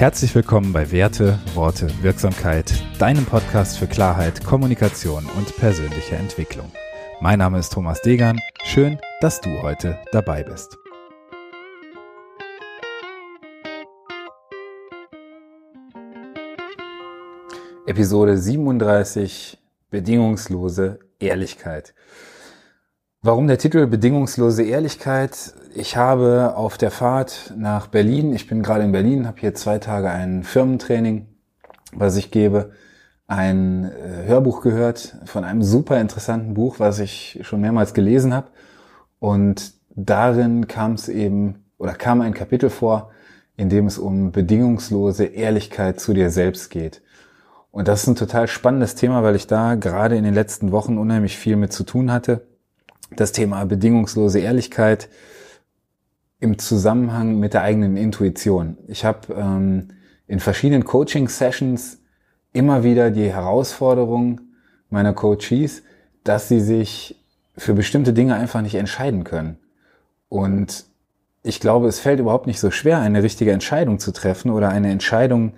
Herzlich willkommen bei Werte, Worte, Wirksamkeit, deinem Podcast für Klarheit, Kommunikation und persönliche Entwicklung. Mein Name ist Thomas Degan. Schön, dass du heute dabei bist. Episode 37 Bedingungslose Ehrlichkeit. Warum der Titel Bedingungslose Ehrlichkeit? Ich habe auf der Fahrt nach Berlin, ich bin gerade in Berlin, habe hier zwei Tage ein Firmentraining, was ich gebe, ein äh, Hörbuch gehört von einem super interessanten Buch, was ich schon mehrmals gelesen habe. Und darin kam es eben oder kam ein Kapitel vor, in dem es um bedingungslose Ehrlichkeit zu dir selbst geht. Und das ist ein total spannendes Thema, weil ich da gerade in den letzten Wochen unheimlich viel mit zu tun hatte das Thema bedingungslose Ehrlichkeit im Zusammenhang mit der eigenen Intuition. Ich habe ähm, in verschiedenen Coaching-Sessions immer wieder die Herausforderung meiner Coaches, dass sie sich für bestimmte Dinge einfach nicht entscheiden können. Und ich glaube, es fällt überhaupt nicht so schwer, eine richtige Entscheidung zu treffen oder eine Entscheidung,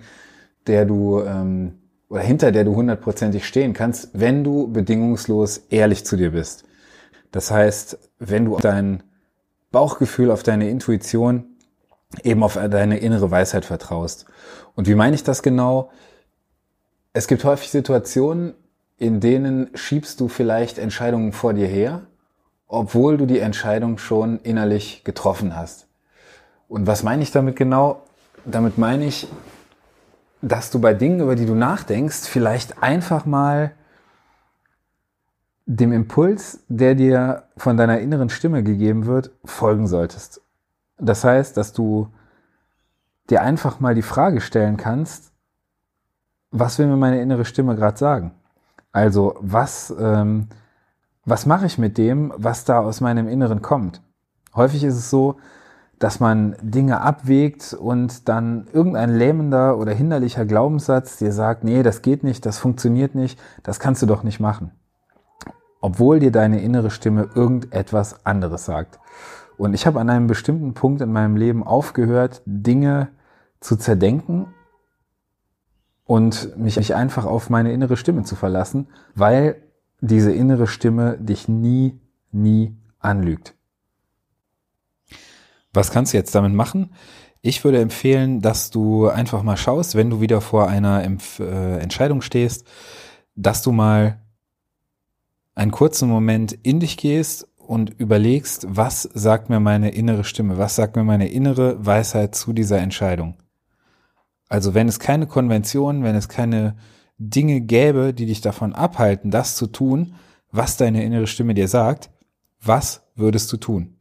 der du ähm, oder hinter der du hundertprozentig stehen kannst, wenn du bedingungslos ehrlich zu dir bist. Das heißt, wenn du auf dein Bauchgefühl, auf deine Intuition, eben auf deine innere Weisheit vertraust. Und wie meine ich das genau? Es gibt häufig Situationen, in denen schiebst du vielleicht Entscheidungen vor dir her, obwohl du die Entscheidung schon innerlich getroffen hast. Und was meine ich damit genau? Damit meine ich, dass du bei Dingen, über die du nachdenkst, vielleicht einfach mal dem Impuls, der dir von deiner inneren Stimme gegeben wird, folgen solltest. Das heißt, dass du dir einfach mal die Frage stellen kannst, was will mir meine innere Stimme gerade sagen? Also was, ähm, was mache ich mit dem, was da aus meinem Inneren kommt? Häufig ist es so, dass man Dinge abwägt und dann irgendein lähmender oder hinderlicher Glaubenssatz dir sagt, nee, das geht nicht, das funktioniert nicht, das kannst du doch nicht machen obwohl dir deine innere Stimme irgendetwas anderes sagt. Und ich habe an einem bestimmten Punkt in meinem Leben aufgehört, Dinge zu zerdenken und mich einfach auf meine innere Stimme zu verlassen, weil diese innere Stimme dich nie, nie anlügt. Was kannst du jetzt damit machen? Ich würde empfehlen, dass du einfach mal schaust, wenn du wieder vor einer äh, Entscheidung stehst, dass du mal einen kurzen Moment in dich gehst und überlegst, was sagt mir meine innere Stimme, was sagt mir meine innere Weisheit zu dieser Entscheidung. Also wenn es keine Konvention, wenn es keine Dinge gäbe, die dich davon abhalten, das zu tun, was deine innere Stimme dir sagt, was würdest du tun?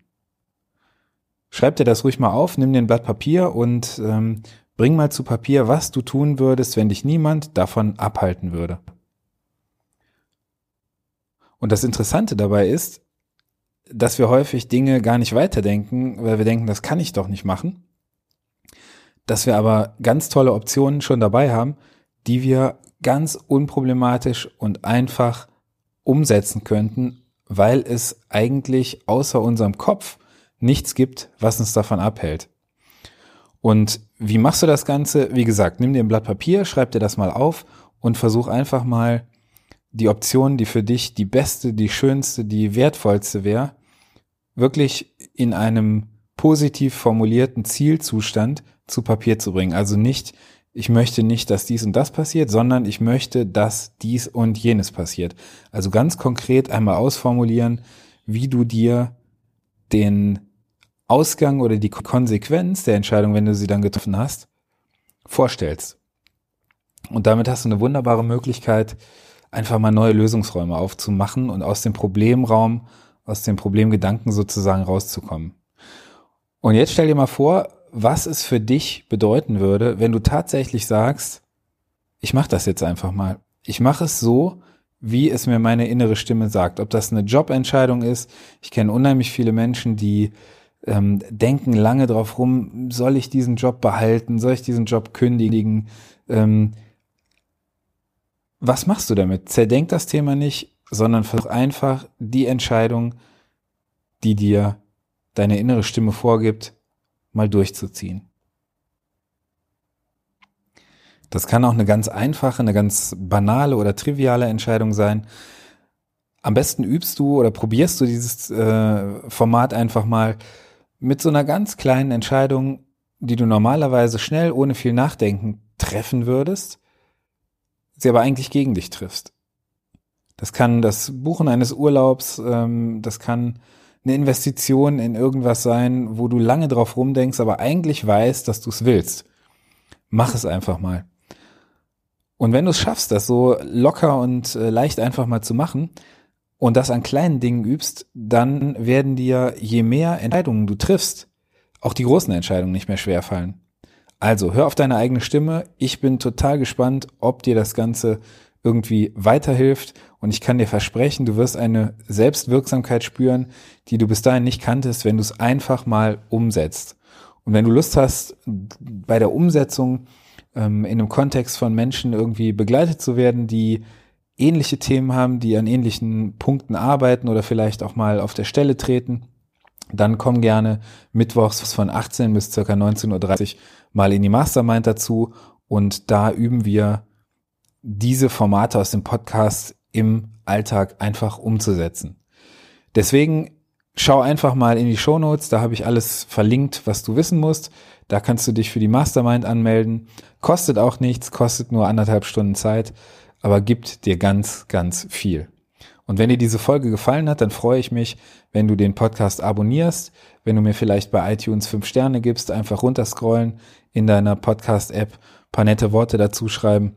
Schreib dir das ruhig mal auf, nimm dir ein Blatt Papier und ähm, bring mal zu Papier, was du tun würdest, wenn dich niemand davon abhalten würde. Und das Interessante dabei ist, dass wir häufig Dinge gar nicht weiterdenken, weil wir denken, das kann ich doch nicht machen. Dass wir aber ganz tolle Optionen schon dabei haben, die wir ganz unproblematisch und einfach umsetzen könnten, weil es eigentlich außer unserem Kopf nichts gibt, was uns davon abhält. Und wie machst du das Ganze? Wie gesagt, nimm dir ein Blatt Papier, schreib dir das mal auf und versuch einfach mal die Option, die für dich die beste, die schönste, die wertvollste wäre, wirklich in einem positiv formulierten Zielzustand zu Papier zu bringen. Also nicht, ich möchte nicht, dass dies und das passiert, sondern ich möchte, dass dies und jenes passiert. Also ganz konkret einmal ausformulieren, wie du dir den Ausgang oder die Konsequenz der Entscheidung, wenn du sie dann getroffen hast, vorstellst. Und damit hast du eine wunderbare Möglichkeit, einfach mal neue Lösungsräume aufzumachen und aus dem Problemraum, aus dem Problemgedanken sozusagen rauszukommen. Und jetzt stell dir mal vor, was es für dich bedeuten würde, wenn du tatsächlich sagst, ich mache das jetzt einfach mal. Ich mache es so, wie es mir meine innere Stimme sagt. Ob das eine Jobentscheidung ist. Ich kenne unheimlich viele Menschen, die ähm, denken lange drauf rum, soll ich diesen Job behalten, soll ich diesen Job kündigen, ähm, was machst du damit? Zerdenk das Thema nicht, sondern versuch einfach die Entscheidung, die dir deine innere Stimme vorgibt, mal durchzuziehen. Das kann auch eine ganz einfache, eine ganz banale oder triviale Entscheidung sein. Am besten übst du oder probierst du dieses äh, Format einfach mal mit so einer ganz kleinen Entscheidung, die du normalerweise schnell, ohne viel Nachdenken treffen würdest, sie aber eigentlich gegen dich triffst. Das kann das Buchen eines Urlaubs, ähm, das kann eine Investition in irgendwas sein, wo du lange drauf rumdenkst, aber eigentlich weißt, dass du es willst. Mach es einfach mal. Und wenn du es schaffst, das so locker und äh, leicht einfach mal zu machen und das an kleinen Dingen übst, dann werden dir, je mehr Entscheidungen du triffst, auch die großen Entscheidungen nicht mehr schwer fallen. Also hör auf deine eigene Stimme. Ich bin total gespannt, ob dir das Ganze irgendwie weiterhilft. Und ich kann dir versprechen, du wirst eine Selbstwirksamkeit spüren, die du bis dahin nicht kanntest, wenn du es einfach mal umsetzt. Und wenn du Lust hast, bei der Umsetzung ähm, in einem Kontext von Menschen irgendwie begleitet zu werden, die ähnliche Themen haben, die an ähnlichen Punkten arbeiten oder vielleicht auch mal auf der Stelle treten, dann komm gerne mittwochs von 18 bis circa 19.30 Uhr mal in die Mastermind dazu und da üben wir diese Formate aus dem Podcast im Alltag einfach umzusetzen. Deswegen schau einfach mal in die Show Notes, da habe ich alles verlinkt, was du wissen musst. Da kannst du dich für die Mastermind anmelden. Kostet auch nichts, kostet nur anderthalb Stunden Zeit, aber gibt dir ganz, ganz viel. Und wenn dir diese Folge gefallen hat, dann freue ich mich, wenn du den Podcast abonnierst, wenn du mir vielleicht bei iTunes fünf Sterne gibst, einfach runterscrollen in deiner Podcast-App, paar nette Worte dazu schreiben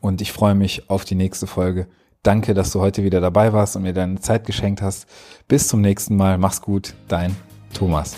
und ich freue mich auf die nächste Folge. Danke, dass du heute wieder dabei warst und mir deine Zeit geschenkt hast. Bis zum nächsten Mal. Mach's gut. Dein Thomas.